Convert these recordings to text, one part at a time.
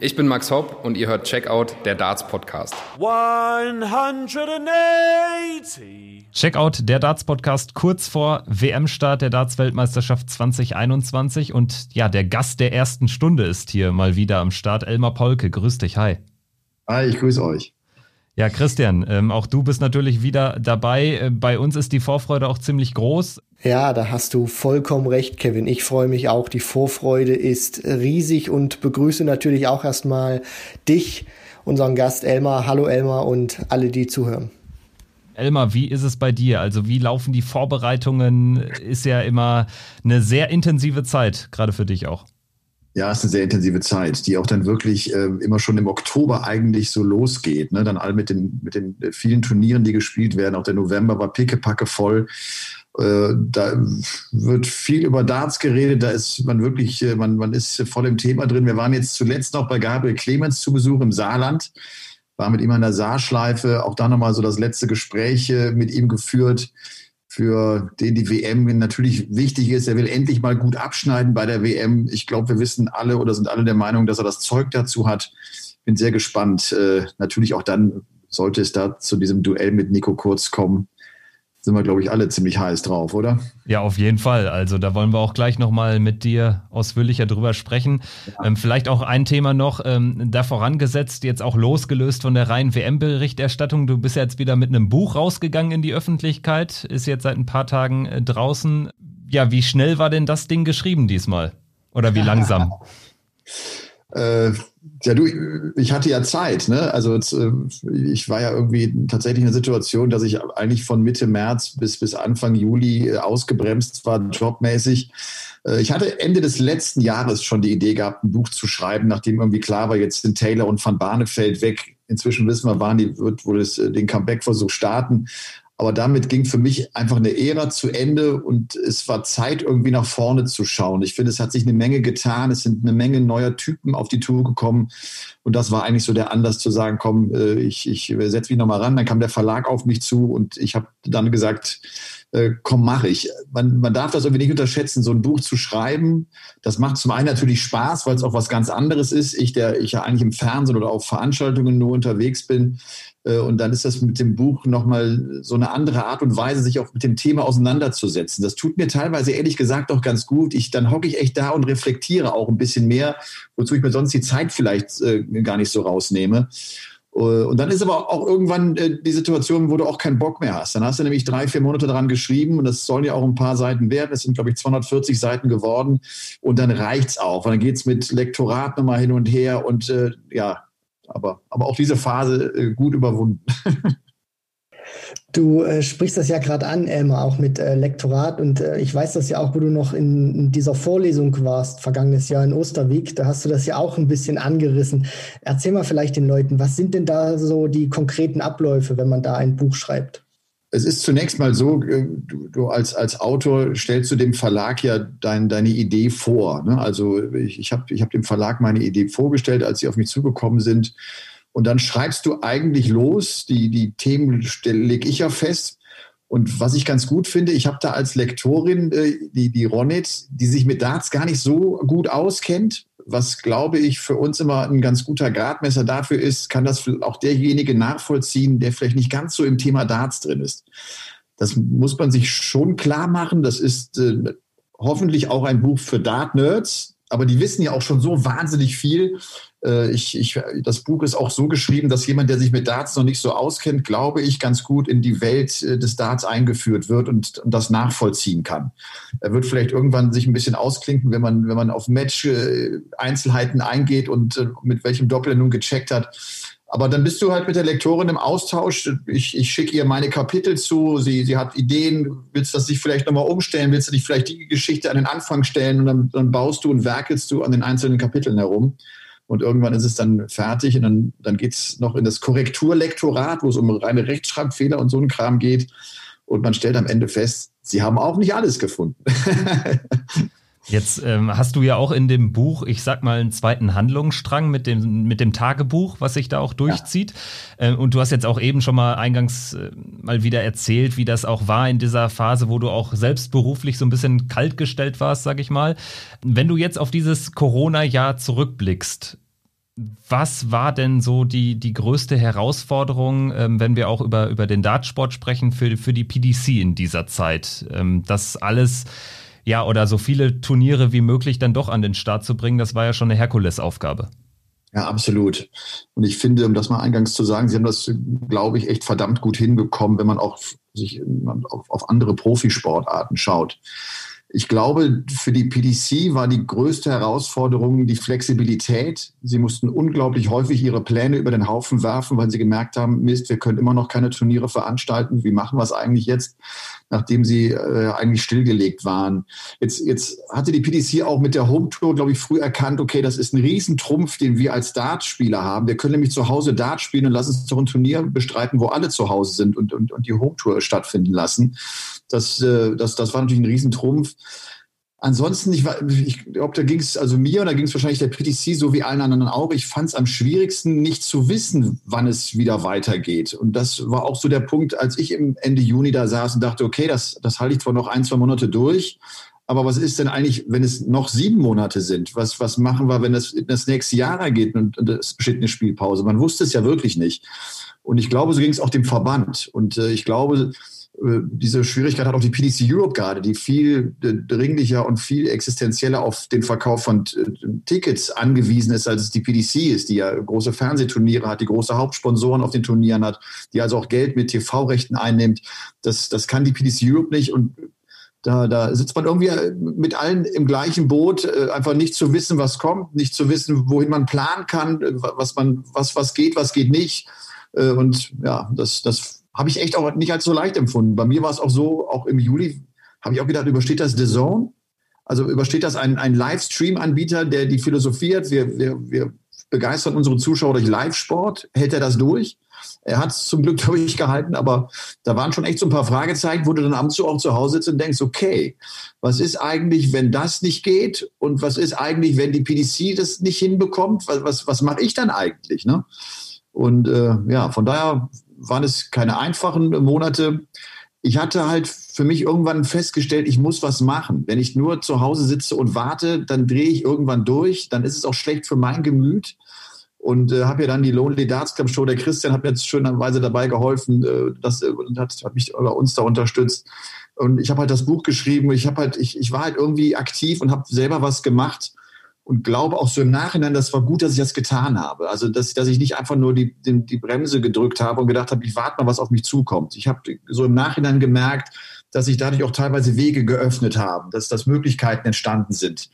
Ich bin Max Hopp und ihr hört Checkout, der Darts Podcast. 180. Checkout, der Darts Podcast kurz vor WM-Start der Darts Weltmeisterschaft 2021 und ja, der Gast der ersten Stunde ist hier mal wieder am Start. Elmar Polke, grüß dich, hi. Hi, ich grüße euch. Ja, Christian, ähm, auch du bist natürlich wieder dabei. Äh, bei uns ist die Vorfreude auch ziemlich groß. Ja, da hast du vollkommen recht, Kevin. Ich freue mich auch. Die Vorfreude ist riesig und begrüße natürlich auch erstmal dich, unseren Gast Elmar. Hallo Elmar und alle, die zuhören. Elmar, wie ist es bei dir? Also wie laufen die Vorbereitungen? Ist ja immer eine sehr intensive Zeit, gerade für dich auch. Ja, es ist eine sehr intensive Zeit, die auch dann wirklich äh, immer schon im Oktober eigentlich so losgeht. Ne? Dann all mit den, mit den vielen Turnieren, die gespielt werden. Auch der November war pickepacke voll. Äh, da wird viel über Darts geredet. Da ist man wirklich, äh, man, man ist voll im Thema drin. Wir waren jetzt zuletzt noch bei Gabriel Clemens zu Besuch im Saarland. War mit ihm an der Saarschleife. Auch da nochmal so das letzte Gespräch äh, mit ihm geführt für den die WM natürlich wichtig ist. Er will endlich mal gut abschneiden bei der WM. Ich glaube, wir wissen alle oder sind alle der Meinung, dass er das Zeug dazu hat. Bin sehr gespannt. Äh, natürlich auch dann sollte es da zu diesem Duell mit Nico Kurz kommen sind wir, glaube ich, alle ziemlich heiß drauf, oder? Ja, auf jeden Fall. Also da wollen wir auch gleich nochmal mit dir ausführlicher drüber sprechen. Ja. Ähm, vielleicht auch ein Thema noch, ähm, da vorangesetzt, jetzt auch losgelöst von der reinen WM-Berichterstattung. Du bist jetzt wieder mit einem Buch rausgegangen in die Öffentlichkeit, ist jetzt seit ein paar Tagen äh, draußen. Ja, wie schnell war denn das Ding geschrieben diesmal? Oder wie langsam? Äh, ja, du, ich hatte ja Zeit, ne? Also äh, ich war ja irgendwie tatsächlich in der Situation, dass ich eigentlich von Mitte März bis, bis Anfang Juli äh, ausgebremst war, jobmäßig. Äh, ich hatte Ende des letzten Jahres schon die Idee gehabt, ein Buch zu schreiben, nachdem irgendwie klar war, jetzt sind Taylor und Van Barneveld weg. Inzwischen wissen wir, wann die wird wohl den Comeback-Versuch starten. Aber damit ging für mich einfach eine Ära zu Ende und es war Zeit, irgendwie nach vorne zu schauen. Ich finde, es hat sich eine Menge getan. Es sind eine Menge neuer Typen auf die Tour gekommen. Und das war eigentlich so der Anlass zu sagen, komm, äh, ich, ich setze mich nochmal ran. Dann kam der Verlag auf mich zu und ich habe dann gesagt, äh, komm, mache ich. Man, man darf das irgendwie nicht unterschätzen, so ein Buch zu schreiben. Das macht zum einen natürlich Spaß, weil es auch was ganz anderes ist. Ich, der ich ja eigentlich im Fernsehen oder auf Veranstaltungen nur unterwegs bin, äh, und dann ist das mit dem Buch nochmal so eine andere Art und Weise, sich auch mit dem Thema auseinanderzusetzen. Das tut mir teilweise ehrlich gesagt auch ganz gut. Ich, dann hocke ich echt da und reflektiere auch ein bisschen mehr, wozu ich mir sonst die Zeit vielleicht äh, gar nicht so rausnehme. Äh, und dann ist aber auch irgendwann äh, die Situation, wo du auch keinen Bock mehr hast. Dann hast du nämlich drei, vier Monate daran geschrieben und das sollen ja auch ein paar Seiten werden. Es sind, glaube ich, 240 Seiten geworden und dann reicht's auch. Und dann geht's mit Lektorat nochmal hin und her und äh, ja, aber, aber auch diese Phase äh, gut überwunden. Du äh, sprichst das ja gerade an, Elmar, auch mit äh, Lektorat. Und äh, ich weiß das ja auch, wo du noch in, in, dieser Vorlesung warst, vergangenes Jahr in Osterwijk. Da hast du das ja auch ein bisschen angerissen. Erzähl mal vielleicht den Leuten, was sind denn da so die konkreten Abläufe, wenn man da ein Buch schreibt? es ist zunächst mal so, äh, du, du, als, als Autor stellst du dem Verlag ja dein, deine Idee vor. Ne? Also ich, ich habe ich hab dem Verlag meine Idee vorgestellt, als sie auf mich zugekommen sind. Und dann schreibst du eigentlich los, die, die Themen lege ich ja fest. Und was ich ganz gut finde, ich habe da als Lektorin äh, die, die Ronit, die sich mit Darts gar nicht so gut auskennt, was glaube ich für uns immer ein ganz guter Gradmesser dafür ist, kann das auch derjenige nachvollziehen, der vielleicht nicht ganz so im Thema Darts drin ist. Das muss man sich schon klar machen. Das ist äh, hoffentlich auch ein Buch für Dart-Nerds, aber die wissen ja auch schon so wahnsinnig viel. Äh, ich, ich, das Buch ist auch so geschrieben, dass jemand, der sich mit Darts noch nicht so auskennt, glaube ich, ganz gut in die Welt äh, des Darts eingeführt wird und, und das nachvollziehen kann. Er wird vielleicht irgendwann sich ein bisschen ausklinken, wenn man, wenn man auf Match-Einzelheiten äh, eingeht und mit welchem Doppel er nun gecheckt hat. Aber dann bist du halt mit der Lektorin im Austausch. Ich, ich schicke ihr meine Kapitel zu. Sie, sie hat Ideen. Willst du das dich vielleicht nochmal umstellen? Willst du dich vielleicht die Geschichte an den Anfang stellen? Und dann, dann baust du und werkelst du an den einzelnen Kapiteln herum. Und irgendwann ist es dann fertig und dann, dann geht es noch in das Korrekturlektorat, wo es um reine Rechtschreibfehler und so ein Kram geht. Und man stellt am Ende fest, sie haben auch nicht alles gefunden. Jetzt ähm, hast du ja auch in dem Buch, ich sag mal, einen zweiten Handlungsstrang mit dem, mit dem Tagebuch, was sich da auch durchzieht. Ja. Ähm, und du hast jetzt auch eben schon mal eingangs äh, mal wieder erzählt, wie das auch war in dieser Phase, wo du auch selbst beruflich so ein bisschen kaltgestellt warst, sag ich mal. Wenn du jetzt auf dieses Corona-Jahr zurückblickst, Was war denn so die, die größte Herausforderung, ähm, wenn wir auch über, über den Dartsport sprechen, für, für die PDC in dieser Zeit? Ähm, das alles, ja, oder so viele Turniere wie möglich dann doch an den Start zu bringen, das war ja schon eine Herkulesaufgabe. Ja, absolut. Und ich finde, um das mal eingangs zu sagen, Sie haben das, glaube ich, echt verdammt gut hinbekommen, wenn man auch sich auf, andere Profisportarten schaut. Ich glaube, für die PDC war die größte Herausforderung die Flexibilität. Sie mussten unglaublich häufig ihre Pläne über den Haufen werfen, weil sie gemerkt haben, Mist, wir können immer noch keine Turniere veranstalten. Wie machen wir es eigentlich jetzt, nachdem sie äh, eigentlich stillgelegt waren? Jetzt, jetzt hatte die PDC auch mit der Home Tour, glaube ich, früh erkannt, okay, das ist ein Riesentrumpf, den wir als Dartspieler haben. Wir können nämlich zu Hause Dart spielen und lassen uns doch ein Turnier bestreiten, wo alle zu Hause sind und, und, und die Home Tour stattfinden lassen. Das, äh, das, das war natürlich ein Riesentrumpf. Ansonsten, ich, ich glaube, da ging es also mir und da ging es wahrscheinlich der PTC so wie allen anderen auch. Ich fand es am schwierigsten, nicht zu wissen, wann es wieder weitergeht. Und das war auch so der Punkt, als ich im Ende Juni da saß und dachte, okay, das, das halte ich zwar noch ein, zwei Monate durch, aber was ist denn eigentlich, wenn es noch sieben Monate sind? Was, was machen wir, wenn das in das nächste Jahr geht und, und es besteht eine Spielpause? Man wusste es ja wirklich nicht. Und ich glaube, so ging es auch dem Verband. Und äh, ich glaube, diese Schwierigkeit hat auch die PDC Europe gerade, die viel äh, dringlicher und viel existenzieller auf den Verkauf von äh, Tickets angewiesen ist, als es die PDC ist, die ja große Fernsehturniere hat, die große Hauptsponsoren auf den Turnieren hat, die also auch Geld mit TV-Rechten einnimmt. Das, das kann die PDC Europe nicht und da, da sitzt man irgendwie mit allen im gleichen Boot, einfach nicht zu wissen, was kommt, nicht zu wissen, wohin man planen kann, was man, was, was geht, was geht nicht. Und ja, das, das habe ich echt auch nicht als so leicht empfunden. Bei mir war es auch so, auch im Juli habe ich auch gedacht, übersteht das The Zone? Also übersteht das ein, ein Livestream-Anbieter, der die philosophiert, wir, wir, wir begeistern unsere Zuschauer durch Live-Sport, hält er das durch? Er hat es zum Glück durchgehalten, aber da waren schon echt so ein paar Fragezeichen, wo du dann abends auch zu Hause sitzt und denkst, okay, was ist eigentlich, wenn das nicht geht? Und was ist eigentlich, wenn die PDC das nicht hinbekommt? Was, was, was mache ich dann eigentlich? Ne? Und äh, ja, von daher waren es keine einfachen Monate. Ich hatte halt für mich irgendwann festgestellt, ich muss was machen. Wenn ich nur zu Hause sitze und warte, dann drehe ich irgendwann durch. Dann ist es auch schlecht für mein Gemüt. Und äh, habe ja dann die Lonely Darts Club Show. Der Christian hat mir jetzt schönerweise dabei geholfen, äh, das, äh, hat, hat mich bei uns da unterstützt. Und ich habe halt das Buch geschrieben. Ich habe halt, ich, ich war halt irgendwie aktiv und habe selber was gemacht und glaube auch so im Nachhinein, das war gut, dass ich das getan habe. Also, dass, dass ich nicht einfach nur die, die, die Bremse gedrückt habe und gedacht habe, ich warte mal, was auf mich zukommt. Ich habe so im Nachhinein gemerkt, dass sich dadurch auch teilweise Wege geöffnet haben, dass, dass Möglichkeiten entstanden sind.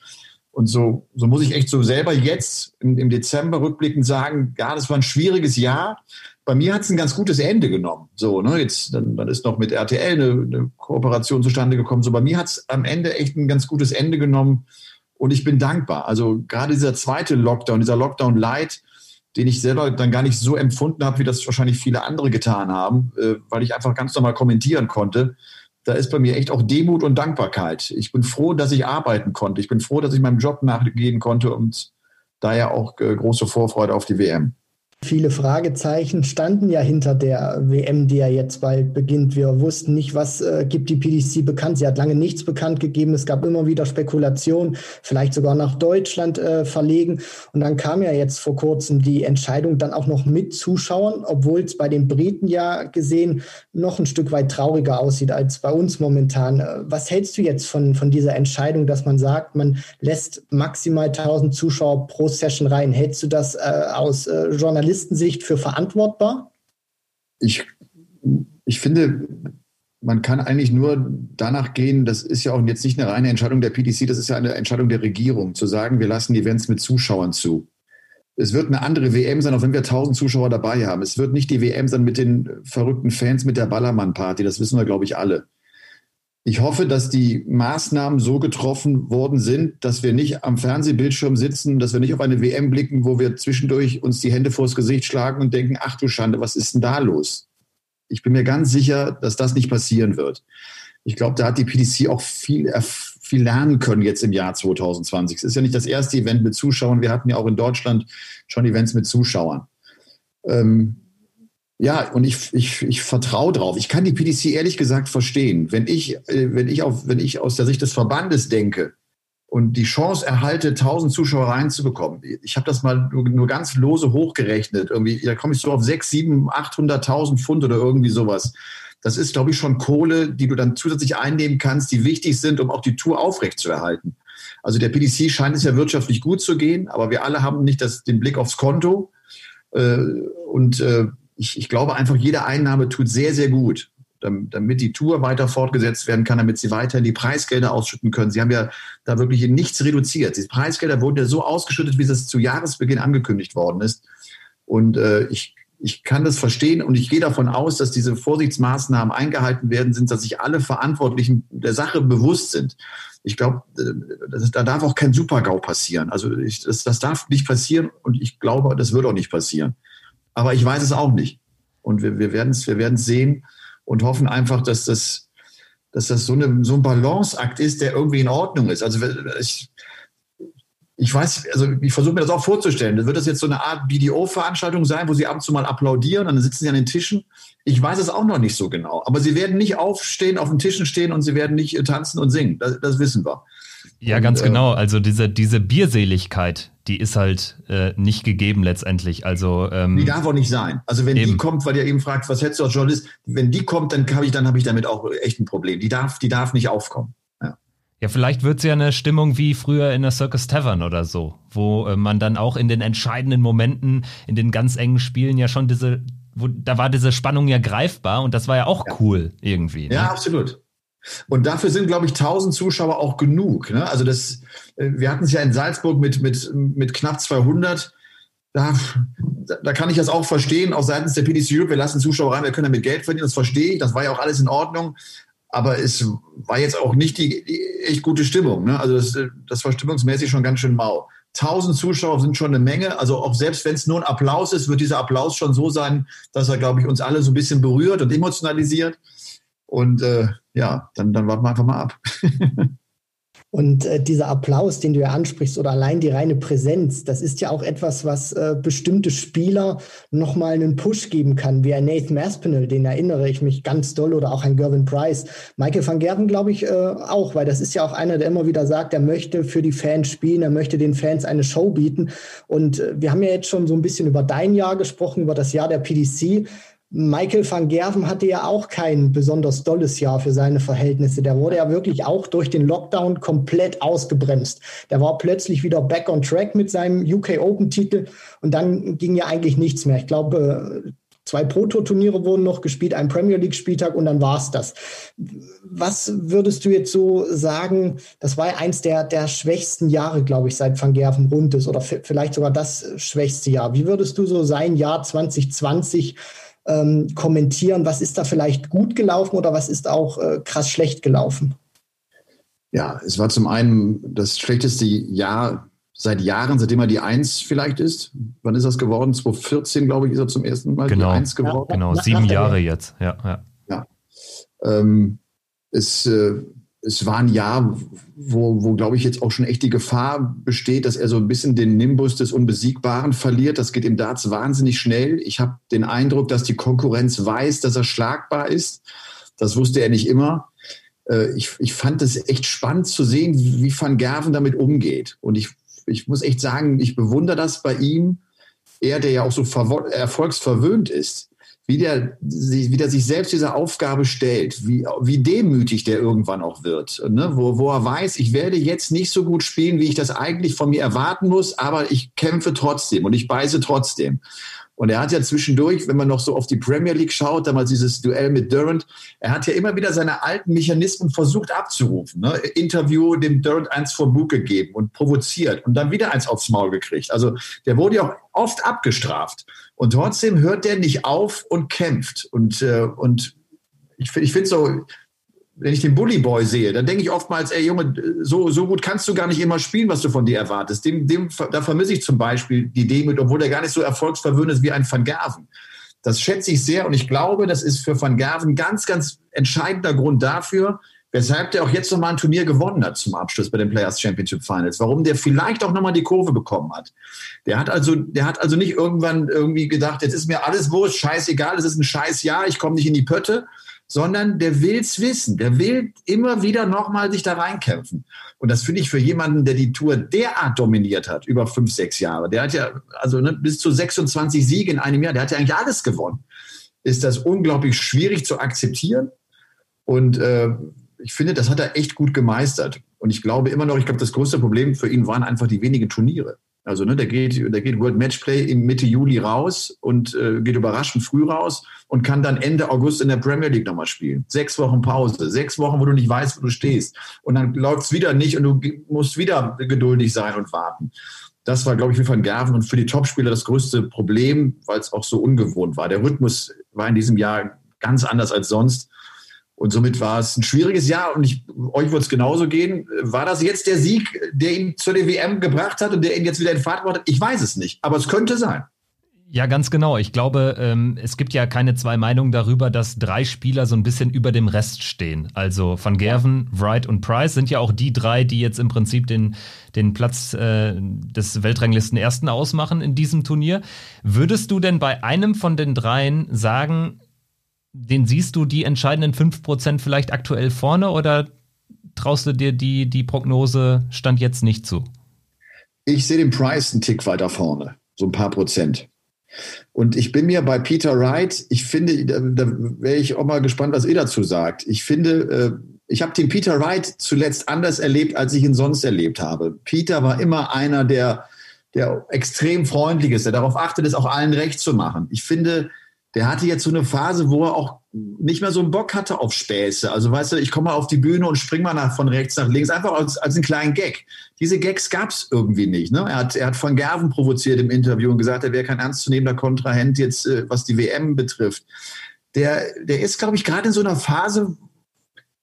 Und so, so muss ich echt so selber jetzt im, im Dezember rückblickend sagen, ja, das war ein schwieriges Jahr. Bei mir hat es ein ganz gutes Ende genommen. So, ne, jetzt, dann, dann ist noch mit RTL eine, eine Kooperation zustande gekommen. So, bei mir hat es am Ende echt ein ganz gutes Ende genommen und ich bin dankbar. Also gerade dieser zweite Lockdown, dieser Lockdown Light, den ich selber dann gar nicht so empfunden habe, wie das wahrscheinlich viele andere getan haben, äh, weil ich einfach ganz normal kommentieren konnte. Da ist bei mir echt auch Demut und Dankbarkeit. Ich bin froh, dass ich arbeiten konnte. Ich bin froh, dass ich meinem Job nachgehen konnte und daher auch äh, große Vorfreude auf die WM. Viele Fragezeichen standen ja hinter der WM, die ja jetzt bald beginnt. Wir wussten nicht, was äh, gibt die PDC bekannt. Sie hat lange nichts bekannt gegeben. Es gab immer wieder Spekulationen, vielleicht sogar nach Deutschland äh, verlegen. Und dann kam ja jetzt vor kurzem die Entscheidung dann auch noch mit Zuschauern, obwohl es bei den Briten ja gesehen noch ein Stück weit trauriger aussieht als bei uns momentan. Äh, was hältst du jetzt von, von dieser Entscheidung, dass man sagt, man lässt maximal 1000 Zuschauer pro Session rein? Hältst du das äh, aus äh, Journalisten Journalistensicht für verantwortbar? Ich, ich finde, man kann eigentlich nur danach gehen, das ist ja auch jetzt nicht eine reine Entscheidung der PDC, das ist ja eine Entscheidung der Regierung, zu sagen, wir lassen Events mit Zuschauern zu. Es wird eine andere WM sein, auch wenn wir 1000 Zuschauer dabei haben. Es wird nicht die WM sein mit den verrückten Fans, mit der Ballermann-Party, das wissen wir, glaube ich, alle. Ich hoffe, dass die Maßnahmen so getroffen worden sind, dass wir nicht am Fernsehbildschirm sitzen, dass wir nicht auf eine WM blicken, wo wir zwischendurch uns die Hände vors Gesicht schlagen und denken, ach du Schande, was ist denn da los? Ich bin mir ganz sicher, dass das nicht passieren wird. Ich glaube, da hat die PDC auch viel, viel lernen können jetzt im Jahr 2020. Es ist ja nicht das erste Event mit Zuschauern. Wir hatten ja auch in Deutschland schon Events mit Zuschauern. Ähm, ja, und ich, ich, ich vertraue drauf. Ich kann die PDC ehrlich gesagt verstehen. Wenn ich, äh, wenn ich, auf, wenn ich aus der Sicht des Verbandes denke, und die Chance erhalte, 1000 Zuschauer reinzubekommen. Ich habe das mal nur ganz lose hochgerechnet. Irgendwie, da komme ich so auf 6, 7, 800.000 Pfund oder irgendwie sowas. Das ist, glaube ich, schon Kohle, die du dann zusätzlich einnehmen kannst, die wichtig sind, um auch die Tour aufrechtzuerhalten. Also der PDC scheint es ja wirtschaftlich gut zu gehen, aber wir alle haben nicht das, den Blick aufs Konto. Äh, und äh, ich, ich glaube einfach, jede Einnahme tut sehr, sehr gut damit die Tour weiter fortgesetzt werden kann, damit sie weiterhin die Preisgelder ausschütten können. Sie haben ja da wirklich nichts reduziert. Die Preisgelder wurden ja so ausgeschüttet, wie es zu Jahresbeginn angekündigt worden ist. Und äh, ich, ich kann das verstehen und ich gehe davon aus, dass diese Vorsichtsmaßnahmen eingehalten werden sind, dass sich alle Verantwortlichen der Sache bewusst sind. Ich glaube, äh, da darf auch kein Supergau passieren. Also ich, das, das darf nicht passieren und ich glaube, das wird auch nicht passieren. Aber ich weiß es auch nicht. Und wir, wir werden es wir sehen und hoffen einfach, dass das, dass das so, eine, so ein Balanceakt ist, der irgendwie in Ordnung ist. Also ich, ich weiß, also ich versuche mir das auch vorzustellen. Wird das jetzt so eine Art BDO-Veranstaltung sein, wo sie ab und zu mal applaudieren und dann sitzen sie an den Tischen? Ich weiß es auch noch nicht so genau. Aber sie werden nicht aufstehen, auf den Tischen stehen und sie werden nicht tanzen und singen. Das, das wissen wir. Ja, und, ganz äh, genau. Also diese, diese Bierseligkeit, die ist halt äh, nicht gegeben letztendlich. Also ähm, die darf auch nicht sein. Also wenn eben. die kommt, weil ihr eben fragt, was hättest du als Journalist, wenn die kommt, dann habe ich, dann ich damit auch echt ein Problem. Die darf, die darf nicht aufkommen. Ja. Ja, vielleicht wird es ja eine Stimmung wie früher in der Circus Tavern oder so, wo äh, man dann auch in den entscheidenden Momenten, in den ganz engen Spielen ja schon diese, wo, da war diese Spannung ja greifbar und das war ja auch ja. cool irgendwie. Ne? Ja, absolut. Und dafür sind, glaube ich, 1000 Zuschauer auch genug. Ne? Also das, äh, wir hatten es ja in Salzburg mit, mit, mit knapp 200. Da, da kann ich das auch verstehen, auch seitens der PDC Europe, wir lassen Zuschauer rein, wir können damit Geld verdienen, das verstehe ich, das war ja auch alles in Ordnung, aber es war jetzt auch nicht die, die echt gute Stimmung. Ne? Also das, das war stimmungsmäßig schon ganz schön mau. 1000 Zuschauer sind schon eine Menge. Also auch selbst wenn es nur ein Applaus ist, wird dieser Applaus schon so sein, dass er, glaube ich, uns alle so ein bisschen berührt und emotionalisiert. Und äh, ja, dann, dann warten wir einfach mal ab. Und äh, dieser Applaus, den du ja ansprichst, oder allein die reine Präsenz, das ist ja auch etwas, was äh, bestimmte Spieler nochmal einen Push geben kann, wie ein Nathan Aspinall, den erinnere ich mich ganz doll, oder auch ein Gervin Price. Michael van Gerven, glaube ich, äh, auch, weil das ist ja auch einer, der immer wieder sagt, er möchte für die Fans spielen, er möchte den Fans eine Show bieten. Und äh, wir haben ja jetzt schon so ein bisschen über dein Jahr gesprochen, über das Jahr der PDC. Michael van Gerven hatte ja auch kein besonders dolles Jahr für seine Verhältnisse. Der wurde ja wirklich auch durch den Lockdown komplett ausgebremst. Der war plötzlich wieder back on track mit seinem UK Open Titel und dann ging ja eigentlich nichts mehr. Ich glaube, zwei Proto-Turniere wurden noch gespielt, ein Premier League Spieltag und dann war's das. Was würdest du jetzt so sagen? Das war ja eins der, der schwächsten Jahre, glaube ich, seit Van Gerven rund ist oder vielleicht sogar das schwächste Jahr. Wie würdest du so sein Jahr 2020 ähm, kommentieren, was ist da vielleicht gut gelaufen oder was ist auch äh, krass schlecht gelaufen? Ja, es war zum einen das schlechteste Jahr seit Jahren, seitdem er die Eins vielleicht ist. Wann ist das geworden? 2014, glaube ich, ist er zum ersten Mal genau. die Eins geworden. Ja, genau, sieben Jahre jetzt. Ja, ja. ja. Ähm, es äh, es war ein Jahr, wo, wo glaube ich, jetzt auch schon echt die Gefahr besteht, dass er so ein bisschen den Nimbus des Unbesiegbaren verliert. Das geht im Darts wahnsinnig schnell. Ich habe den Eindruck, dass die Konkurrenz weiß, dass er schlagbar ist. Das wusste er nicht immer. Äh, ich, ich fand es echt spannend zu sehen, wie Van Gerven damit umgeht. Und ich, ich muss echt sagen, ich bewundere das bei ihm. Er, der ja auch so erfolgsverwöhnt ist, wie der, wie der sich selbst dieser Aufgabe stellt, wie, wie demütig der irgendwann auch wird, ne? wo, wo er weiß, ich werde jetzt nicht so gut spielen, wie ich das eigentlich von mir erwarten muss, aber ich kämpfe trotzdem und ich beiße trotzdem. Und er hat ja zwischendurch, wenn man noch so auf die Premier League schaut, damals dieses Duell mit Durant, er hat ja immer wieder seine alten Mechanismen versucht abzurufen. Ne? Interview dem Durant eins vor Bug gegeben und provoziert und dann wieder eins aufs Maul gekriegt. Also der wurde ja auch oft abgestraft. Und trotzdem hört der nicht auf und kämpft. Und, äh, und ich, ich finde so, wenn ich den Bully Boy sehe, dann denke ich oftmals, ey Junge, so, so gut kannst du gar nicht immer spielen, was du von dir erwartest. Dem, dem, da vermisse ich zum Beispiel die Demut, obwohl er gar nicht so erfolgsverwöhnt ist wie ein Van Gerven. Das schätze ich sehr und ich glaube, das ist für Van Gerven ganz, ganz entscheidender Grund dafür, weshalb der auch jetzt nochmal ein Turnier gewonnen hat zum Abschluss bei den Players Championship Finals. Warum der vielleicht auch nochmal die Kurve bekommen hat. Der hat also, der hat also nicht irgendwann irgendwie gedacht, jetzt ist mir alles wurscht, scheißegal, es ist ein scheiß Jahr, ich komme nicht in die Pötte, sondern der will's wissen. Der will immer wieder nochmal sich da reinkämpfen. Und das finde ich für jemanden, der die Tour derart dominiert hat, über fünf, sechs Jahre, der hat ja, also ne, bis zu 26 Siege in einem Jahr, der hat ja eigentlich alles gewonnen, ist das unglaublich schwierig zu akzeptieren. Und äh, ich finde, das hat er echt gut gemeistert. Und ich glaube immer noch, ich glaube, das größte Problem für ihn waren einfach die wenigen Turniere. Also ne, der geht, der geht World Matchplay im Mitte Juli raus und äh, geht überraschend früh raus und kann dann Ende August in der Premier League nochmal spielen. Sechs Wochen Pause, sechs Wochen, wo du nicht weißt, wo du stehst. Und dann läuft es wieder nicht und du musst wieder geduldig sein und warten. Das war, glaube ich, für Van Gerven und für die Topspieler das größte Problem, weil es auch so ungewohnt war. Der Rhythmus war in diesem Jahr ganz anders als sonst. Und somit war es ein schwieriges Jahr und ich, euch wird es genauso gehen. War das jetzt der Sieg, der ihn zur WM gebracht hat und der ihn jetzt wieder in Fahrt gebracht hat? Ich weiß es nicht, aber es könnte sein. Ja, ganz genau. Ich glaube, ähm, es gibt ja keine zwei Meinungen darüber, dass drei Spieler so ein bisschen über dem Rest stehen. Also Van Gerven, Wright und Price sind ja auch die drei, die jetzt im Prinzip den, den Platz äh, des Weltranglisten Ersten ausmachen in diesem Turnier. Würdest du denn bei einem von den dreien sagen, den siehst du die entscheidenden 5% vielleicht aktuell vorne oder traust du dir die, die Prognose Stand jetzt nicht zu? Ich sehe den Price einen Tick weiter vorne, so ein paar Prozent. Und ich bin mir bei Peter Wright, ich finde, da, da wäre ich auch mal gespannt, was ihr dazu sagt. Ich finde, äh, ich habe den Peter Wright zuletzt anders erlebt, als ich ihn sonst erlebt habe. Peter war immer einer, der, der extrem freundlich ist, der darauf achtet, es auch allen recht zu machen. Ich finde, der hatte jetzt so eine Phase, wo er auch nicht mehr so einen Bock hatte auf Späße. Also weißt du, ich komme mal auf die Bühne und spring mal nach, von rechts nach links, einfach als, als einen kleinen Gag. Diese Gags gab es irgendwie nicht. Ne? Er, hat, er hat von Gerven provoziert im Interview und gesagt, er wäre kein ernstzunehmender Kontrahent jetzt, äh, was die WM betrifft. Der, der ist, glaube ich, gerade in so einer Phase,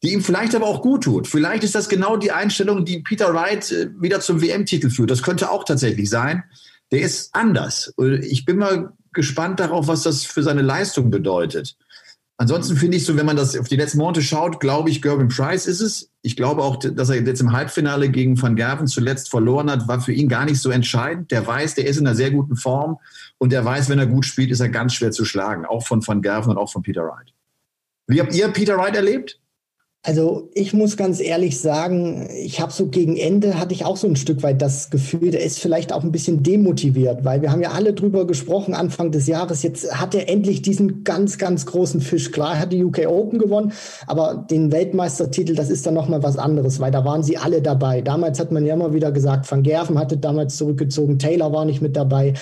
die ihm vielleicht aber auch gut tut. Vielleicht ist das genau die Einstellung, die Peter Wright äh, wieder zum WM-Titel führt. Das könnte auch tatsächlich sein. Der ist anders. Ich bin mal gespannt darauf, was das für seine Leistung bedeutet. Ansonsten finde ich so, wenn man das auf die letzten Monate schaut, glaube ich, Gerben Price ist es. Ich glaube auch, dass er jetzt im Halbfinale gegen Van Gerven zuletzt verloren hat, war für ihn gar nicht so entscheidend. Der weiß, der ist in einer sehr guten Form und der weiß, wenn er gut spielt, ist er ganz schwer zu schlagen, auch von Van Gerven und auch von Peter Wright. Wie habt ihr Peter Wright erlebt? Also ich muss ganz ehrlich sagen, ich habe so gegen Ende hatte ich auch so ein Stück weit das Gefühl, der ist vielleicht auch ein bisschen demotiviert, weil wir haben ja alle drüber gesprochen Anfang des Jahres. Jetzt hat er endlich diesen ganz, ganz großen Fisch. Klar, er hat die UK Open gewonnen, aber den Weltmeistertitel, das ist dann nochmal was anderes, weil da waren sie alle dabei. Damals hat man ja immer wieder gesagt, Van Gerven hatte damals zurückgezogen, Taylor war nicht mit dabei.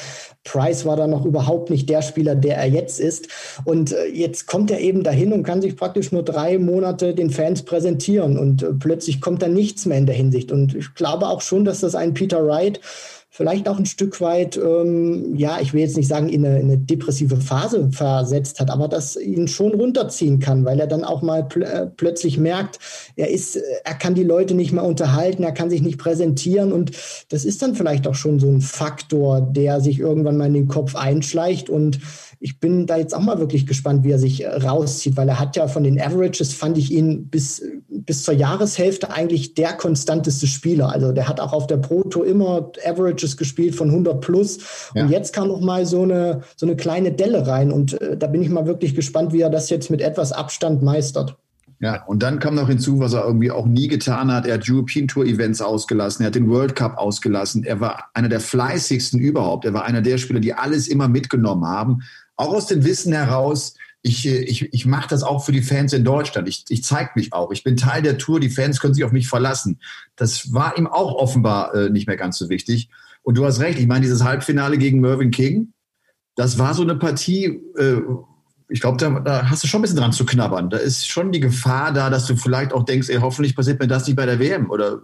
Price war da noch überhaupt nicht der Spieler, der er jetzt ist. Und äh, jetzt kommt er eben dahin und kann sich praktisch nur drei Monate den Fans präsentieren. Und äh, plötzlich kommt da nichts mehr in der Hinsicht. Und ich glaube auch schon, dass das ein Peter Wright vielleicht auch ein Stück weit, ähm, ja, ich will jetzt nicht sagen, in eine, in eine, depressive Phase versetzt hat, aber das ihn schon runterziehen kann, weil er dann auch mal pl äh, plötzlich merkt, er ist, er kann die Leute nicht mehr unterhalten, er kann sich nicht präsentieren und das ist dann vielleicht auch schon so ein Faktor, der sich irgendwann mal in den Kopf einschleicht und ich bin da jetzt auch mal wirklich gespannt, wie er sich äh, rauszieht, weil er hat ja von den Averages, fand ich ihn bis, bis zur Jahreshälfte eigentlich der konstanteste Spieler. Also der hat auch auf der Proto immer Averages gespielt von 100 plus. Ja. Und jetzt kam noch mal so eine, so eine kleine Delle rein. Und äh, da bin ich mal wirklich gespannt, wie er das jetzt mit etwas Abstand meistert. Ja, und dann kam noch hinzu, was er irgendwie auch nie getan hat. Er hat European Tour Events ausgelassen, er hat den World Cup ausgelassen. Er war einer der fleißigsten überhaupt. Er war einer der Spieler, die alles immer mitgenommen haben auch aus dem Wissen heraus, ich, ich, ich mache das auch für die Fans in Deutschland. Ich, ich zeige mich auch. Ich bin Teil der Tour. Die Fans können sich auf mich verlassen. Das war ihm auch offenbar äh, nicht mehr ganz so wichtig. Und du hast recht. Ich meine, dieses Halbfinale gegen Mervyn King, das war so eine Partie, äh, ich glaube, da, da, hast du schon ein bisschen dran zu knabbern. Da ist schon die Gefahr da, dass du vielleicht auch denkst, ey, hoffentlich passiert mir das nicht bei der WM. Oder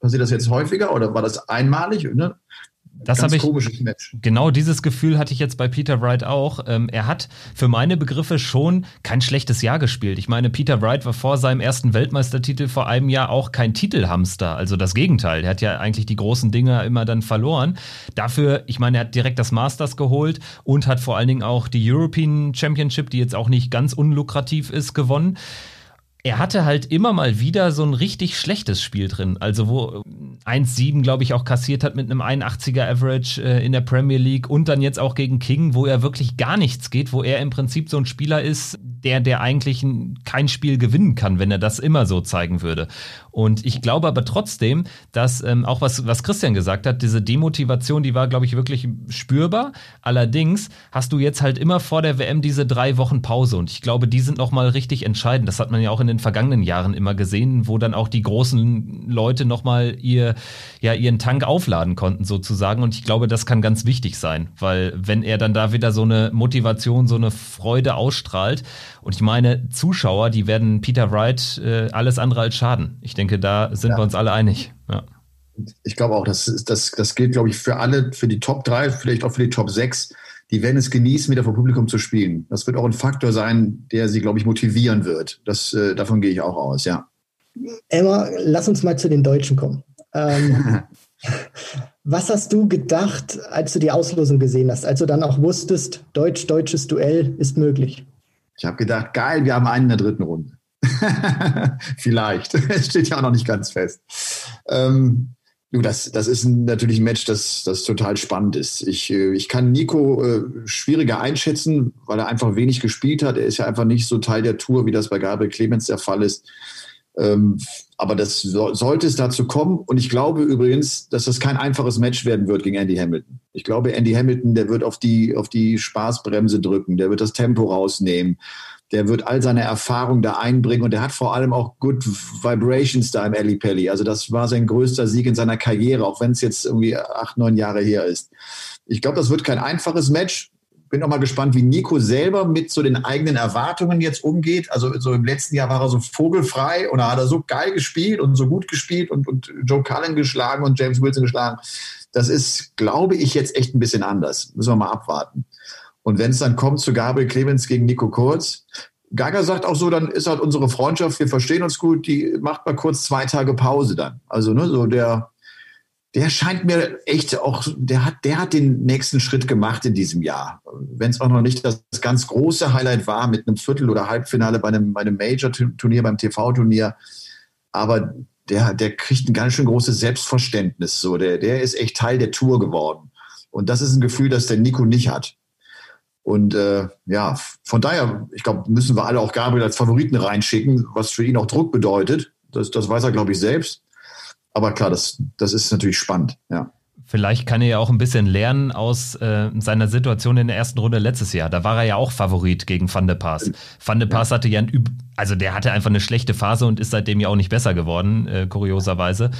passiert das jetzt häufiger oder war das einmalig? Ne? Das habe ich. Genau dieses Gefühl hatte ich jetzt bei Peter Wright auch. Ähm, er hat für meine Begriffe schon kein schlechtes Jahr gespielt. Ich meine, Peter Wright war vor seinem ersten Weltmeistertitel vor einem Jahr auch kein Titelhamster. Also das Gegenteil. Er hat ja eigentlich die großen Dinger immer dann verloren. Dafür, ich meine, er hat direkt das Masters geholt und hat vor allen Dingen auch die European Championship, die jetzt auch nicht ganz unlukrativ ist, gewonnen er hatte halt immer mal wieder so ein richtig schlechtes Spiel drin. Also wo 1-7, glaube ich, auch kassiert hat mit einem 81er Average äh, in der Premier League und dann jetzt auch gegen King, wo er wirklich gar nichts geht, wo er im Prinzip so ein Spieler ist, der, der eigentlich kein Spiel gewinnen kann, wenn er das immer so zeigen würde. Und ich glaube aber trotzdem, dass ähm, auch was, was Christian gesagt hat, diese Demotivation, die war, glaube ich, wirklich spürbar. Allerdings hast du jetzt halt immer vor der WM diese drei Wochen Pause und ich glaube, die sind nochmal richtig entscheidend. Das hat man ja auch in den vergangenen Jahren immer gesehen, wo dann auch die großen Leute nochmal ihr, ja, ihren Tank aufladen konnten sozusagen. Und ich glaube, das kann ganz wichtig sein, weil wenn er dann da wieder so eine Motivation, so eine Freude ausstrahlt, und ich meine, Zuschauer, die werden Peter Wright äh, alles andere als schaden. Ich denke, da sind ja. wir uns alle einig. Ja. Ich glaube auch, das, das, das gilt, glaube ich, für alle, für die Top 3, vielleicht auch für die Top 6. Die werden es genießen, wieder vor Publikum zu spielen. Das wird auch ein Faktor sein, der sie, glaube ich, motivieren wird. Das, äh, davon gehe ich auch aus, ja. Emma, lass uns mal zu den Deutschen kommen. Ähm, was hast du gedacht, als du die Auslosung gesehen hast, als du dann auch wusstest, deutsch-deutsches Duell ist möglich? Ich habe gedacht, geil, wir haben einen in der dritten Runde. Vielleicht. Es steht ja auch noch nicht ganz fest. Ähm, du, das, das ist natürlich ein Match, das, das total spannend ist. Ich, äh, ich kann Nico äh, schwieriger einschätzen, weil er einfach wenig gespielt hat. Er ist ja einfach nicht so Teil der Tour, wie das bei Gabriel Clemens der Fall ist. Ähm, aber das so, sollte es dazu kommen. Und ich glaube übrigens, dass das kein einfaches Match werden wird gegen Andy Hamilton. Ich glaube, Andy Hamilton, der wird auf die, auf die Spaßbremse drücken, der wird das Tempo rausnehmen, der wird all seine Erfahrung da einbringen und der hat vor allem auch Good Vibrations da im Ali Pelli. Also das war sein größter Sieg in seiner Karriere, auch wenn es jetzt irgendwie acht, neun Jahre her ist. Ich glaube, das wird kein einfaches Match bin auch mal gespannt, wie Nico selber mit so den eigenen Erwartungen jetzt umgeht. Also so im letzten Jahr war er so vogelfrei und da hat er so geil gespielt und so gut gespielt und, und Joe Cullen geschlagen und James Wilson geschlagen. Das ist, glaube ich, jetzt echt ein bisschen anders. Müssen wir mal abwarten. Und wenn es dann kommt zu Gabriel Clemens gegen Nico Kurz, Gaga sagt auch so, dann ist halt unsere Freundschaft, wir verstehen uns gut, die macht mal kurz zwei Tage Pause dann. Also ne, so der, der scheint mir echt auch, der hat, der hat den nächsten Schritt gemacht in diesem Jahr. Wenn es auch noch nicht das ganz große Highlight war mit einem Viertel- oder Halbfinale bei einem, bei einem Major-Turnier, beim TV-Turnier. Aber der, der kriegt ein ganz schön großes Selbstverständnis. So, der, der ist echt Teil der Tour geworden. Und das ist ein Gefühl, das der Nico nicht hat. Und äh, ja, von daher, ich glaube, müssen wir alle auch Gabriel als Favoriten reinschicken, was für ihn auch Druck bedeutet. Das, das weiß er, glaube ich, selbst. Aber klar, das, das ist natürlich spannend, ja. Vielleicht kann er ja auch ein bisschen lernen aus äh, seiner Situation in der ersten Runde letztes Jahr. Da war er ja auch Favorit gegen Van de Paas. Van de Paas hatte ja ein, also der hatte einfach eine schlechte Phase und ist seitdem ja auch nicht besser geworden, äh, kurioserweise.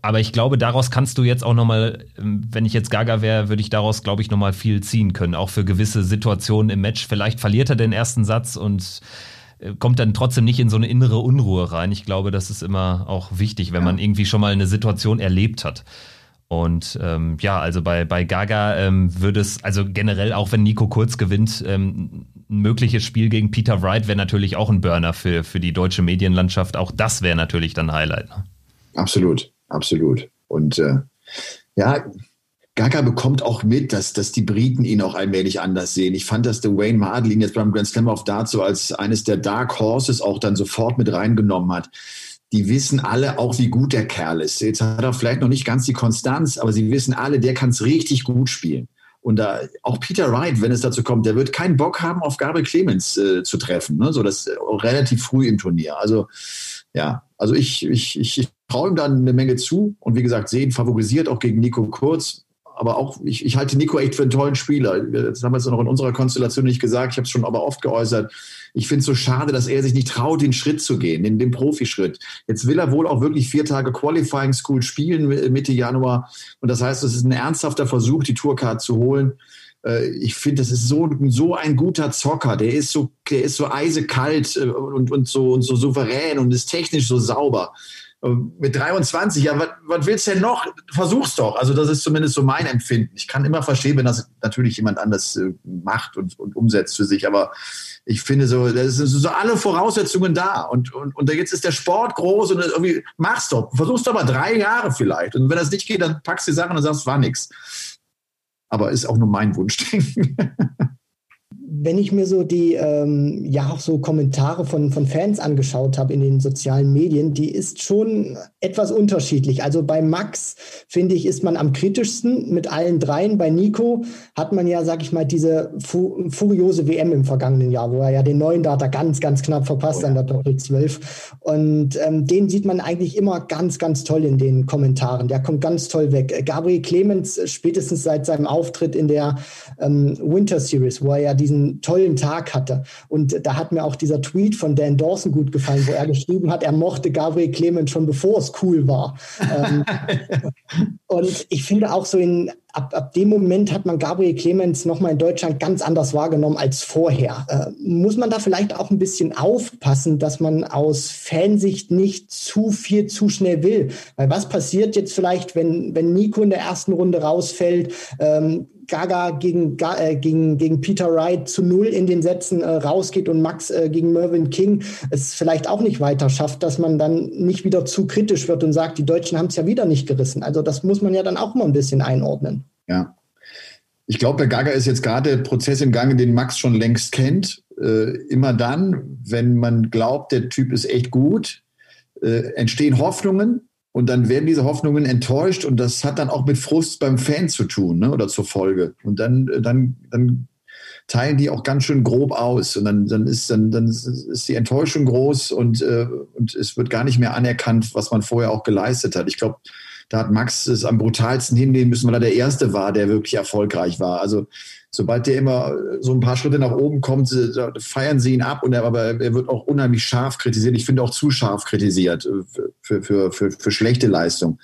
Aber ich glaube, daraus kannst du jetzt auch nochmal, ähm, wenn ich jetzt Gaga wäre, würde ich daraus, glaube ich, nochmal viel ziehen können. Auch für gewisse Situationen im Match. Vielleicht verliert er den ersten Satz und äh, kommt dann trotzdem nicht in so eine innere Unruhe rein. Ich glaube, das ist immer auch wichtig, wenn ja. man irgendwie schon mal eine Situation erlebt hat. Und ähm, ja, also bei, bei Gaga ähm, würde es, also generell auch wenn Nico Kurz gewinnt, ähm, ein mögliches Spiel gegen Peter Wright wäre natürlich auch ein Burner für, für die deutsche Medienlandschaft. Auch das wäre natürlich dann Highlight. Ne? Absolut, absolut. Und äh, ja, Gaga bekommt auch mit, dass, dass die Briten ihn auch allmählich anders sehen. Ich fand, dass der Wayne Mardell jetzt beim Grand Slam Darts so als eines der Dark Horses auch dann sofort mit reingenommen hat. Die wissen alle auch, wie gut der Kerl ist. Jetzt hat er vielleicht noch nicht ganz die Konstanz, aber sie wissen alle, der kann es richtig gut spielen. Und da, auch Peter Wright, wenn es dazu kommt, der wird keinen Bock haben, auf Gabriel Clemens äh, zu treffen. Ne? So das äh, relativ früh im Turnier. Also ja, also ich, ich, ich traue ihm dann eine Menge zu. Und wie gesagt, sehen favorisiert auch gegen Nico Kurz aber auch, ich, ich halte Nico echt für einen tollen Spieler. Das haben wir jetzt noch in unserer Konstellation nicht gesagt, ich habe es schon aber oft geäußert. Ich finde es so schade, dass er sich nicht traut, den Schritt zu gehen, den, den Profischritt. Jetzt will er wohl auch wirklich vier Tage Qualifying School spielen Mitte Januar. Und das heißt, es ist ein ernsthafter Versuch, die Tourcard zu holen. Äh, ich finde, das ist so, so ein guter Zocker. Der ist so, der ist so eisekalt äh, und, und, so, und so souverän und ist technisch so sauber mit 23, ja, was, willst du denn noch? Versuch's doch. Also das ist zumindest so mein Empfinden. Ich kann immer verstehen, wenn das natürlich jemand anders äh, macht und, und umsetzt für sich, aber ich finde so, das sind so alle Voraussetzungen da und, und, und jetzt ist der Sport groß und irgendwie mach's doch. Versuch's doch mal drei Jahre vielleicht. Und wenn das nicht geht, dann packst du die Sachen und sagst, war nix. Aber ist auch nur mein Wunschdenken. wenn ich mir so die, ähm, ja, auch so Kommentare von, von Fans angeschaut habe in den sozialen Medien, die ist schon etwas unterschiedlich. Also bei Max, finde ich, ist man am kritischsten mit allen dreien. Bei Nico hat man ja, sag ich mal, diese fu furiose WM im vergangenen Jahr, wo er ja den neuen Data ganz, ganz knapp verpasst oh an der Doppel 12. Und ähm, den sieht man eigentlich immer ganz, ganz toll in den Kommentaren. Der kommt ganz toll weg. Gabriel Clemens, äh, spätestens seit seinem Auftritt in der ähm, Winter Series, wo er ja diesen tollen Tag hatte. Und da hat mir auch dieser Tweet von Dan Dawson gut gefallen, wo er geschrieben hat, er mochte Gabriel Clemens schon bevor es cool war. ähm, und ich finde auch so in ab, ab dem Moment hat man Gabriel Clemens nochmal in Deutschland ganz anders wahrgenommen als vorher. Äh, muss man da vielleicht auch ein bisschen aufpassen, dass man aus Fansicht nicht zu viel zu schnell will? Weil was passiert jetzt vielleicht, wenn, wenn Nico in der ersten Runde rausfällt? Ähm, Gaga gegen, äh, gegen, gegen Peter Wright zu null in den Sätzen äh, rausgeht und Max äh, gegen Mervyn King es vielleicht auch nicht weiter schafft, dass man dann nicht wieder zu kritisch wird und sagt, die Deutschen haben es ja wieder nicht gerissen. Also das muss man ja dann auch mal ein bisschen einordnen. Ja. Ich glaube, bei Gaga ist jetzt gerade der Prozess im Gange, den Max schon längst kennt. Äh, immer dann, wenn man glaubt, der Typ ist echt gut, äh, entstehen Hoffnungen und dann werden diese Hoffnungen enttäuscht und das hat dann auch mit Frust beim Fan zu tun ne, oder zur Folge. Und dann, dann, dann teilen die auch ganz schön grob aus und dann, dann, ist, dann, dann ist die Enttäuschung groß und, äh, und es wird gar nicht mehr anerkannt, was man vorher auch geleistet hat. Ich glaube, da hat Max es am brutalsten hinnehmen müssen, weil er der Erste war, der wirklich erfolgreich war. Also sobald der immer so ein paar Schritte nach oben kommt, feiern sie ihn ab und er, aber er wird auch unheimlich scharf kritisiert. Ich finde auch zu scharf kritisiert äh, für, für, für, für schlechte Leistung.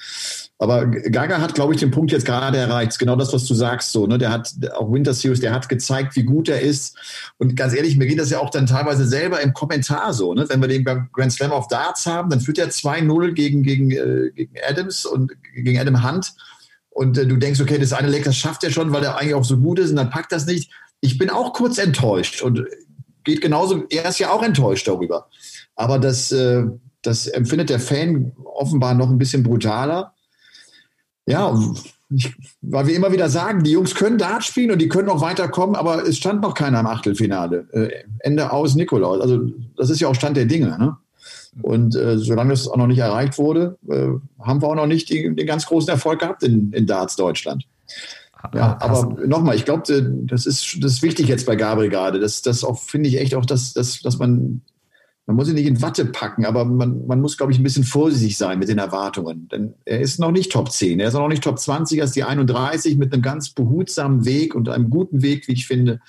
Aber Gaga hat, glaube ich, den Punkt jetzt gerade erreicht. Genau das, was du sagst, so, ne? Der hat auch Winter Series, der hat gezeigt, wie gut er ist. Und ganz ehrlich, mir geht das ja auch dann teilweise selber im Kommentar so, ne? Wenn wir den beim Grand Slam of Darts haben, dann führt er 2-0 gegen, gegen, äh, gegen Adams und gegen Adam Hunt. Und äh, du denkst, okay, das eine Leck, das schafft er schon, weil er eigentlich auch so gut ist und dann packt das nicht. Ich bin auch kurz enttäuscht und geht genauso, er ist ja auch enttäuscht darüber. Aber das, äh, das empfindet der Fan offenbar noch ein bisschen brutaler ja, ich, weil wir immer wieder sagen, die Jungs können Dart spielen und die können auch weiterkommen, aber es stand noch keiner im Achtelfinale. Äh, Ende aus Nikolaus. Also das ist ja auch Stand der Dinge. Ne? Und äh, solange das auch noch nicht erreicht wurde, äh, haben wir auch noch nicht die, den ganz großen Erfolg gehabt in, in Darts Deutschland. Ja, aber nochmal, ich glaube, äh, das ist, das ist wichtig jetzt bei Gabriel gerade. Das, das auch, finde ich echt auch, dass, dass, dass man man muss ihn nicht in Watte packen, aber man, man muss, glaube ich, ein bisschen vorsichtig sein mit den Erwartungen. Denn er ist noch nicht Top 10, er ist noch nicht Top 20, er ist die 31 mit einem ganz behutsamen Weg und einem guten Weg, wie ich finde.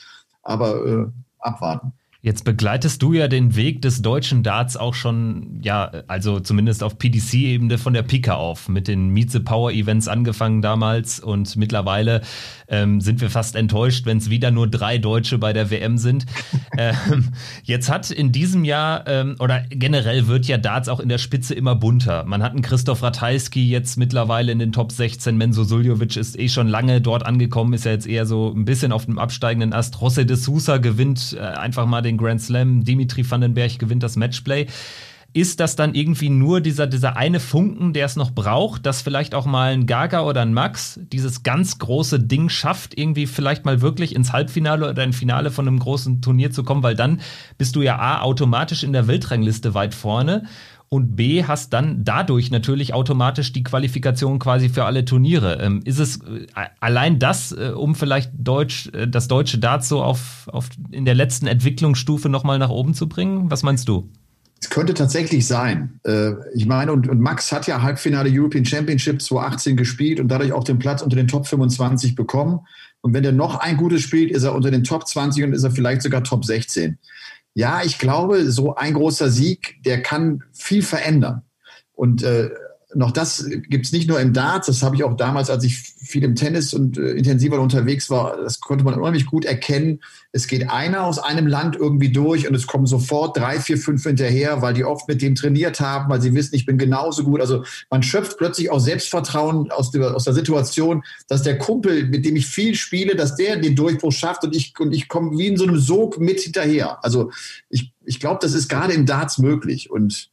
Aber äh, abwarten. Jetzt begleitest du ja den Weg des deutschen Darts auch schon, ja, also zumindest auf PDC-Ebene von der Pika auf, mit den Meet the Power Events angefangen damals und mittlerweile ähm, sind wir fast enttäuscht, wenn es wieder nur drei Deutsche bei der WM sind. ähm, jetzt hat in diesem Jahr ähm, oder generell wird ja Darts auch in der Spitze immer bunter. Man hat einen Christoph Ratajski jetzt mittlerweile in den Top 16, Menzo Suljovic ist eh schon lange dort angekommen, ist ja jetzt eher so ein bisschen auf dem absteigenden Ast. José de Sousa gewinnt äh, einfach mal den den Grand Slam, Dimitri Vandenberg gewinnt das Matchplay. Ist das dann irgendwie nur dieser, dieser eine Funken, der es noch braucht, dass vielleicht auch mal ein Gaga oder ein Max dieses ganz große Ding schafft, irgendwie vielleicht mal wirklich ins Halbfinale oder ein Finale von einem großen Turnier zu kommen, weil dann bist du ja A, automatisch in der Weltrangliste weit vorne und B, hast dann dadurch natürlich automatisch die Qualifikation quasi für alle Turniere. Ähm, ist es äh, allein das, äh, um vielleicht Deutsch, äh, das deutsche so auf, auf in der letzten Entwicklungsstufe nochmal nach oben zu bringen? Was meinst du? Es könnte tatsächlich sein. Äh, ich meine, und, und, Max hat ja Halbfinale European Championship 2018 gespielt und dadurch auch den Platz unter den Top 25 bekommen. Und wenn er noch ein gutes spielt, ist er unter den Top 20 und ist er vielleicht sogar Top 16 ja, ich glaube, so ein großer Sieg, der kann viel verändern. Und äh, noch das gibt es nicht nur im Darts, das habe ich auch damals, als ich viel im Tennis und äh, intensiver unterwegs war, das konnte man unheimlich gut erkennen. Es geht einer aus einem Land irgendwie durch und es kommen sofort drei, vier, fünf hinterher, weil die oft mit dem trainiert haben, weil sie wissen, ich bin genauso gut. Also man schöpft plötzlich auch Selbstvertrauen aus der, aus der Situation, dass der Kumpel, mit dem ich viel spiele, dass der den Durchbruch schafft und ich, und ich komme wie in so einem Sog mit hinterher. Also ich, ich glaube, das ist gerade im Darts möglich und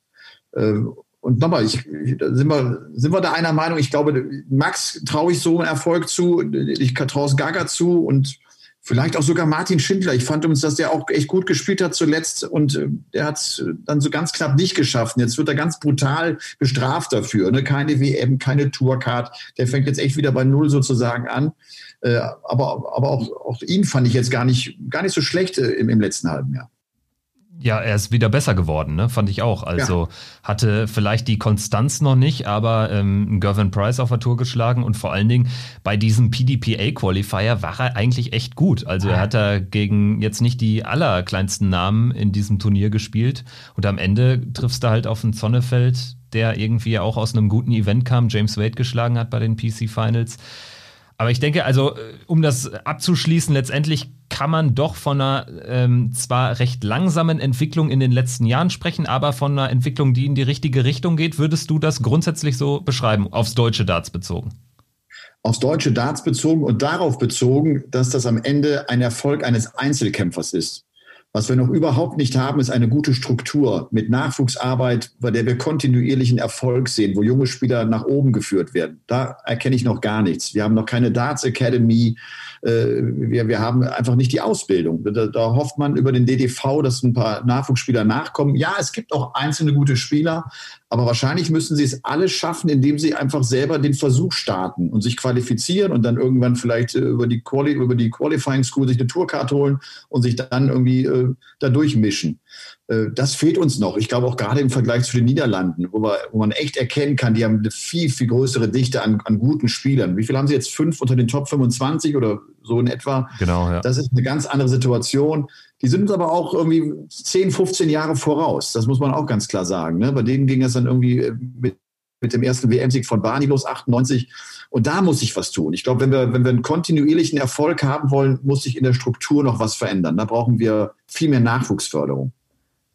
äh, und nochmal, ich, sind, wir, sind wir da einer Meinung? Ich glaube, Max traue ich so einen Erfolg zu, ich traue es Gaga zu und Vielleicht auch sogar Martin Schindler. Ich fand uns, dass der auch echt gut gespielt hat zuletzt und äh, der hat es dann so ganz knapp nicht geschafft. Jetzt wird er ganz brutal bestraft dafür. Ne? Keine WM, keine Tourcard. Der fängt jetzt echt wieder bei Null sozusagen an. Äh, aber aber auch, auch ihn fand ich jetzt gar nicht, gar nicht so schlecht äh, im, im letzten halben Jahr. Ja, er ist wieder besser geworden, ne? fand ich auch. Also ja. hatte vielleicht die Konstanz noch nicht, aber ähm, Gervin Price auf der Tour geschlagen und vor allen Dingen bei diesem PDPA-Qualifier war er eigentlich echt gut. Also er hat da gegen jetzt nicht die allerkleinsten Namen in diesem Turnier gespielt und am Ende triffst du halt auf einen Zonnefeld, der irgendwie auch aus einem guten Event kam, James Wade geschlagen hat bei den PC Finals. Aber ich denke, also, äh, um das abzuschließen, letztendlich kann man doch von einer ähm, zwar recht langsamen Entwicklung in den letzten Jahren sprechen, aber von einer Entwicklung, die in die richtige Richtung geht. Würdest du das grundsätzlich so beschreiben, aufs deutsche Darts bezogen? Aufs deutsche Darts bezogen und darauf bezogen, dass das am Ende ein Erfolg eines Einzelkämpfers ist. Was wir noch überhaupt nicht haben, ist eine gute Struktur mit Nachwuchsarbeit, bei der wir kontinuierlichen Erfolg sehen, wo junge Spieler nach oben geführt werden. Da erkenne ich noch gar nichts. Wir haben noch keine Darts Academy. Äh, wir, wir haben einfach nicht die Ausbildung. Da, da hofft man über den DDV, dass ein paar Nachwuchsspieler nachkommen. Ja, es gibt auch einzelne gute Spieler, aber wahrscheinlich müssen sie es alle schaffen, indem sie einfach selber den Versuch starten und sich qualifizieren und dann irgendwann vielleicht äh, über die, Quali über die Qualifying School sich eine Tourcard holen und sich dann irgendwie äh, da durchmischen. Äh, das fehlt uns noch. Ich glaube auch gerade im Vergleich zu den Niederlanden, wo, wir, wo man echt erkennen kann, die haben eine viel, viel größere Dichte an, an guten Spielern. Wie viel haben sie jetzt? Fünf unter den Top 25 oder so in etwa? Genau, ja. Das ist eine ganz andere Situation. Die sind uns aber auch irgendwie 10, 15 Jahre voraus. Das muss man auch ganz klar sagen. Ne? Bei denen ging es dann irgendwie äh, mit, mit dem ersten WM-Sieg von Barney los, 98. Und da muss sich was tun. Ich glaube, wenn wir, wenn wir einen kontinuierlichen Erfolg haben wollen, muss sich in der Struktur noch was verändern. Da brauchen wir viel mehr Nachwuchsförderung.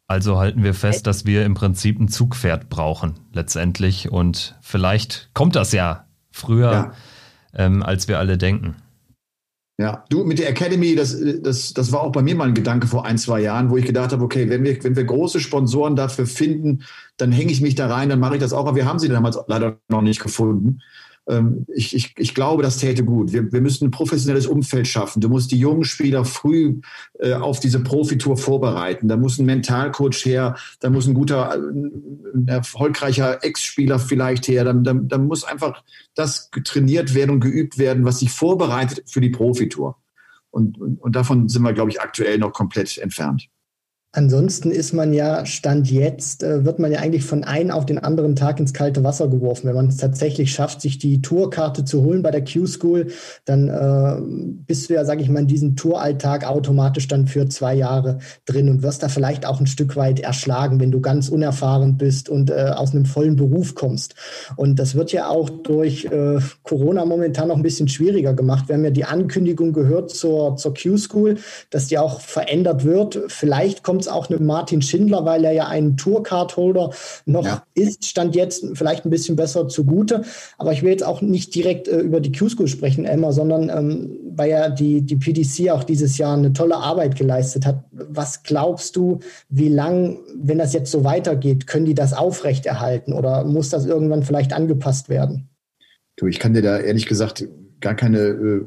Also halten wir fest, dass wir im Prinzip ein Zugpferd brauchen, letztendlich. Und vielleicht kommt das ja früher, ja. Ähm, als wir alle denken. Ja, du mit der Academy, das, das, das war auch bei mir mal ein Gedanke vor ein, zwei Jahren, wo ich gedacht habe, okay, wenn wir, wenn wir große Sponsoren dafür finden, dann hänge ich mich da rein, dann mache ich das auch. Aber wir haben sie damals leider noch nicht gefunden. Ähm, ich, ich, ich glaube, das täte gut. Wir, wir müssen ein professionelles Umfeld schaffen. Du musst die jungen Spieler früh äh, auf diese Profitour vorbereiten. Da muss ein Mentalcoach her, da muss ein guter, ein erfolgreicher Ex-Spieler vielleicht her. Da, da, da muss einfach das trainiert werden und geübt werden, was sich vorbereitet für die Profitour. Und, und, und davon sind wir, glaube ich, aktuell noch komplett entfernt. Ansonsten ist man ja, Stand jetzt, äh, wird man ja eigentlich von einem auf den anderen Tag ins kalte Wasser geworfen. Wenn man es tatsächlich schafft, sich die Tourkarte zu holen bei der Q-School, dann äh, bist du ja, sage ich mal, in diesem Touralltag automatisch dann für zwei Jahre drin und wirst da vielleicht auch ein Stück weit erschlagen, wenn du ganz unerfahren bist und äh, aus einem vollen Beruf kommst. Und das wird ja auch durch äh, Corona momentan noch ein bisschen schwieriger gemacht. Wir haben ja die Ankündigung gehört zur, zur Q-School, dass die auch verändert wird. Vielleicht kommt es auch mit Martin Schindler, weil er ja ein Tourcard-Holder noch ja. ist, stand jetzt vielleicht ein bisschen besser zugute. Aber ich will jetzt auch nicht direkt äh, über die Q-School sprechen, Emma, sondern ähm, weil ja die, die PDC auch dieses Jahr eine tolle Arbeit geleistet hat. Was glaubst du, wie lang, wenn das jetzt so weitergeht, können die das aufrechterhalten oder muss das irgendwann vielleicht angepasst werden? Du, ich kann dir da ehrlich gesagt gar keine äh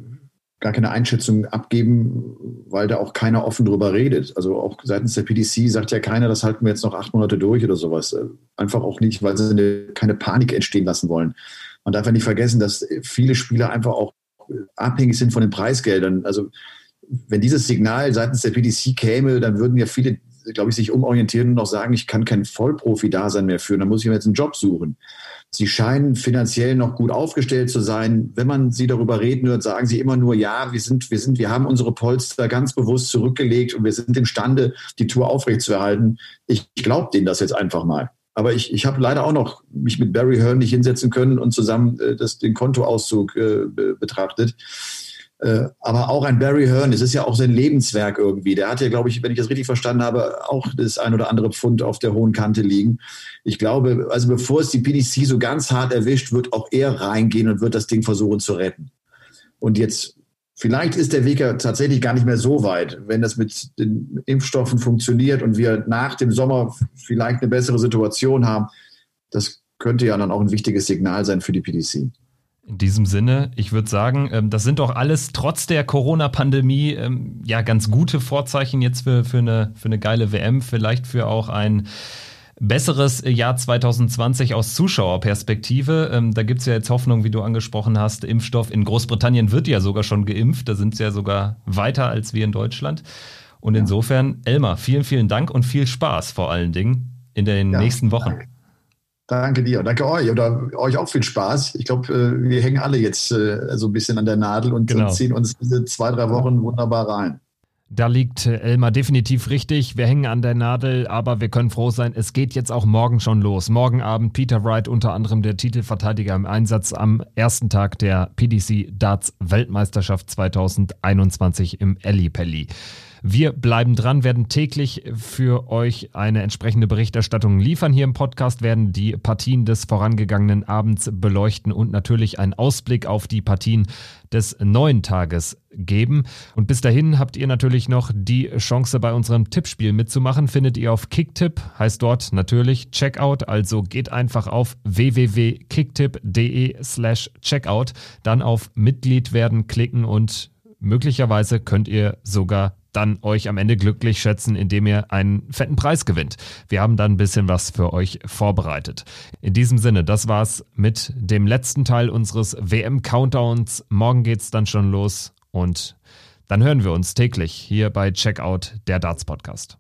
gar keine Einschätzung abgeben, weil da auch keiner offen drüber redet. Also auch seitens der PDC sagt ja keiner, das halten wir jetzt noch acht Monate durch oder sowas. Einfach auch nicht, weil sie eine, keine Panik entstehen lassen wollen. Man darf ja nicht vergessen, dass viele Spieler einfach auch abhängig sind von den Preisgeldern. Also wenn dieses Signal seitens der PDC käme, dann würden ja viele, glaube ich, sich umorientieren und noch sagen, ich kann kein Vollprofi-Dasein mehr führen, dann muss ich mir jetzt einen Job suchen. Sie scheinen finanziell noch gut aufgestellt zu sein. Wenn man sie darüber reden hört, sagen sie immer nur, ja, wir sind, wir sind, wir haben unsere Polster ganz bewusst zurückgelegt und wir sind imstande, die Tour aufrechtzuerhalten. Ich, ich glaube denen das jetzt einfach mal. Aber ich, ich habe leider auch noch mich mit Barry Hearn nicht hinsetzen können und zusammen äh, das, den Kontoauszug äh, betrachtet. Äh, aber auch ein Barry Hearn, es ist ja auch sein Lebenswerk irgendwie. Der hat ja, glaube ich, wenn ich das richtig verstanden habe, auch das ein oder andere Pfund auf der hohen Kante liegen. Ich glaube, also bevor es die PDC so ganz hart erwischt, wird auch er reingehen und wird das Ding versuchen zu retten. Und jetzt, vielleicht ist der Weg ja tatsächlich gar nicht mehr so weit, wenn das mit den Impfstoffen funktioniert und wir nach dem Sommer vielleicht eine bessere Situation haben. Das könnte ja dann auch ein wichtiges Signal sein für die PDC. In diesem Sinne, ich würde sagen, ähm, das sind doch alles trotz der Corona-Pandemie ähm, ja ganz gute Vorzeichen jetzt für, für, eine, für eine geile WM, vielleicht für auch ein besseres Jahr 2020 aus Zuschauerperspektive. Ähm, da gibt es ja jetzt Hoffnung, wie du angesprochen hast. Impfstoff in Großbritannien wird ja sogar schon geimpft. Da sind sie ja sogar weiter als wir in Deutschland. Und ja. insofern, Elmar, vielen, vielen Dank und viel Spaß vor allen Dingen in den ja, nächsten Wochen. Danke. Danke dir. Danke euch. Oder euch auch viel Spaß. Ich glaube, äh, wir hängen alle jetzt äh, so ein bisschen an der Nadel und genau. ziehen uns diese zwei, drei Wochen wunderbar rein. Da liegt äh, Elmar definitiv richtig. Wir hängen an der Nadel, aber wir können froh sein, es geht jetzt auch morgen schon los. Morgen Abend Peter Wright, unter anderem der Titelverteidiger im Einsatz am ersten Tag der PDC Darts Weltmeisterschaft 2021 im Ellipelli. Wir bleiben dran, werden täglich für euch eine entsprechende Berichterstattung liefern hier im Podcast, werden die Partien des vorangegangenen Abends beleuchten und natürlich einen Ausblick auf die Partien des neuen Tages geben. Und bis dahin habt ihr natürlich noch die Chance bei unserem Tippspiel mitzumachen. Findet ihr auf Kicktipp, heißt dort natürlich Checkout. Also geht einfach auf www.kicktipp.de slash Checkout, dann auf Mitglied werden klicken und möglicherweise könnt ihr sogar dann euch am Ende glücklich schätzen, indem ihr einen fetten Preis gewinnt. Wir haben dann ein bisschen was für euch vorbereitet. In diesem Sinne, das war's mit dem letzten Teil unseres WM-Countdowns. Morgen geht's dann schon los und dann hören wir uns täglich hier bei Checkout, der Darts Podcast.